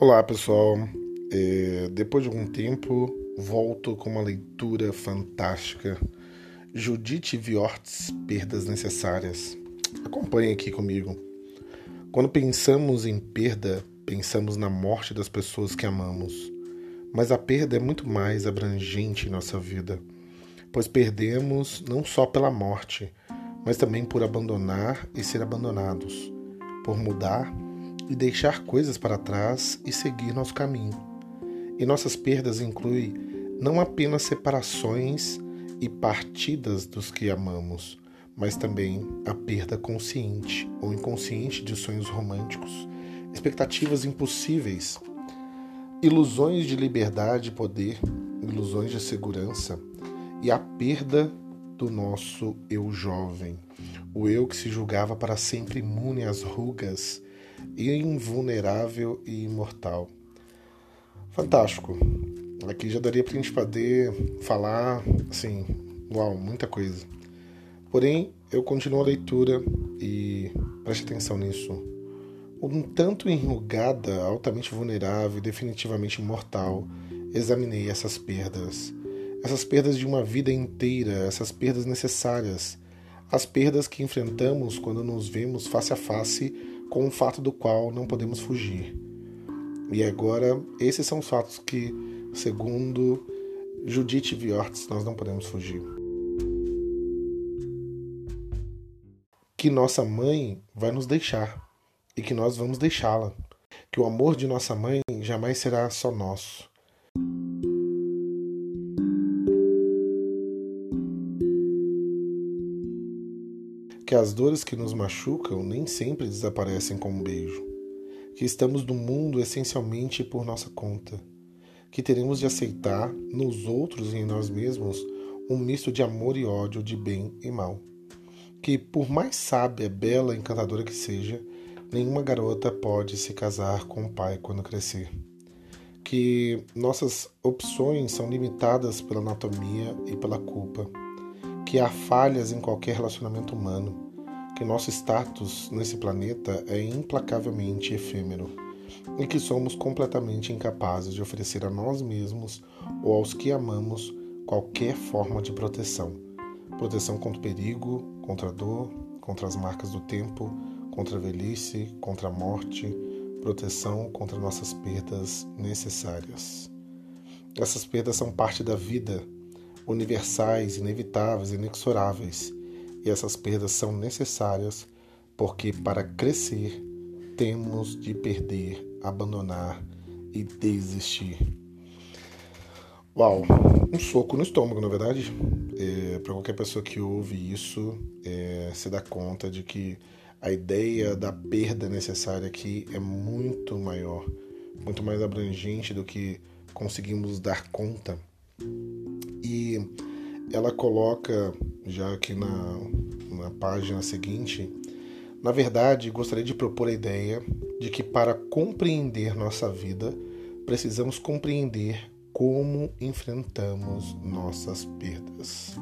Olá pessoal, é, depois de algum tempo volto com uma leitura fantástica. Judith Viortes, Perdas Necessárias. Acompanhe aqui comigo. Quando pensamos em perda, pensamos na morte das pessoas que amamos. Mas a perda é muito mais abrangente em nossa vida, pois perdemos não só pela morte, mas também por abandonar e ser abandonados, por mudar e deixar coisas para trás e seguir nosso caminho. E nossas perdas incluem não apenas separações e partidas dos que amamos, mas também a perda consciente ou inconsciente de sonhos românticos, expectativas impossíveis, ilusões de liberdade e poder, ilusões de segurança e a perda do nosso eu jovem, o eu que se julgava para sempre imune às rugas invulnerável e imortal. Fantástico. Aqui já daria para a gente poder falar, assim, uau, muita coisa. Porém, eu continuo a leitura e preste atenção nisso. Um tanto enrugada, altamente vulnerável e definitivamente mortal, examinei essas perdas. Essas perdas de uma vida inteira, essas perdas necessárias, as perdas que enfrentamos quando nos vemos face a face com um fato do qual não podemos fugir. E agora, esses são os fatos que, segundo Judith Viortes, nós não podemos fugir. Que nossa mãe vai nos deixar e que nós vamos deixá-la. Que o amor de nossa mãe jamais será só nosso. Que as dores que nos machucam nem sempre desaparecem com um beijo, que estamos no mundo essencialmente por nossa conta, que teremos de aceitar nos outros e em nós mesmos um misto de amor e ódio, de bem e mal, que por mais sábia, bela encantadora que seja, nenhuma garota pode se casar com o pai quando crescer. Que nossas opções são limitadas pela anatomia e pela culpa que há falhas em qualquer relacionamento humano, que nosso status nesse planeta é implacavelmente efêmero e que somos completamente incapazes de oferecer a nós mesmos ou aos que amamos qualquer forma de proteção. Proteção contra o perigo, contra a dor, contra as marcas do tempo, contra a velhice, contra a morte, proteção contra nossas perdas necessárias. Essas perdas são parte da vida universais, inevitáveis, inexoráveis, e essas perdas são necessárias porque para crescer temos de perder, abandonar e desistir. Uau, um soco no estômago, na verdade. É, para qualquer pessoa que ouve isso, é, se dá conta de que a ideia da perda necessária aqui é muito maior, muito mais abrangente do que conseguimos dar conta e ela coloca, já aqui na, na página seguinte, na verdade, gostaria de propor a ideia de que para compreender nossa vida, precisamos compreender como enfrentamos nossas perdas.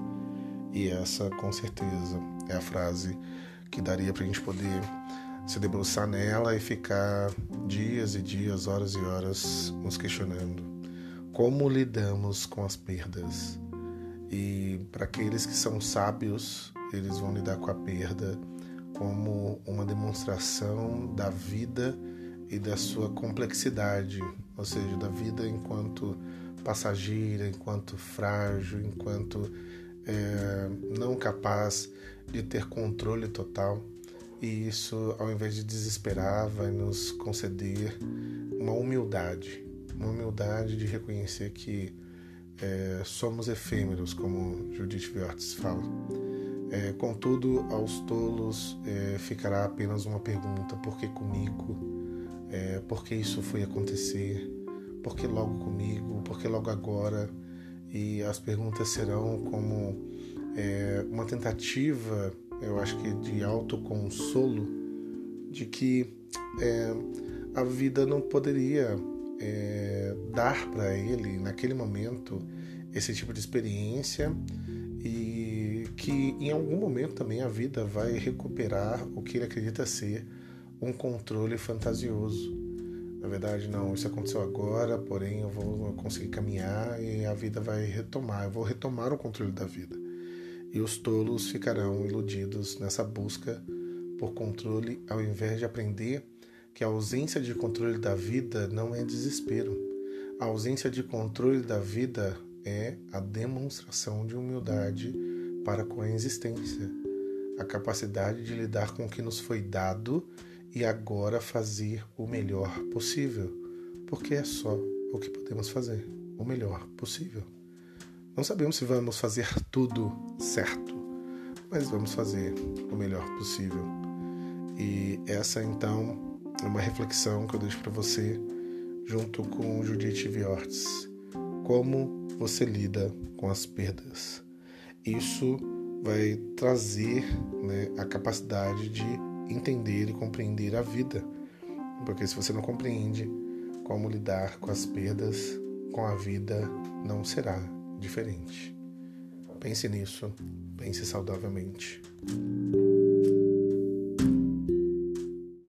E essa, com certeza, é a frase que daria para a gente poder se debruçar nela e ficar dias e dias, horas e horas nos questionando como lidamos com as perdas. E para aqueles que são sábios, eles vão lidar com a perda como uma demonstração da vida e da sua complexidade, ou seja, da vida enquanto passageira, enquanto frágil, enquanto é, não capaz de ter controle total. E isso, ao invés de desesperar, vai nos conceder uma humildade uma humildade de reconhecer que é, somos efêmeros, como Judith Viortes fala. É, contudo, aos tolos é, ficará apenas uma pergunta: por que comigo? É, por que isso foi acontecer? Por que logo comigo? Por que logo agora? E as perguntas serão como é, uma tentativa, eu acho que de autoconsolo, de que é, a vida não poderia é, dar para ele, naquele momento, esse tipo de experiência e que em algum momento também a vida vai recuperar o que ele acredita ser um controle fantasioso. Na verdade, não, isso aconteceu agora, porém eu vou conseguir caminhar e a vida vai retomar. Eu vou retomar o controle da vida. E os tolos ficarão iludidos nessa busca por controle, ao invés de aprender que a ausência de controle da vida não é desespero. A ausência de controle da vida é a demonstração de humildade para com a existência, a capacidade de lidar com o que nos foi dado e agora fazer o melhor possível, porque é só o que podemos fazer, o melhor possível. Não sabemos se vamos fazer tudo certo, mas vamos fazer o melhor possível. E essa então é uma reflexão que eu deixo para você junto com Judith Viortes. Como você lida com as perdas? Isso vai trazer né, a capacidade de entender e compreender a vida. Porque se você não compreende como lidar com as perdas, com a vida não será diferente. Pense nisso, pense saudavelmente.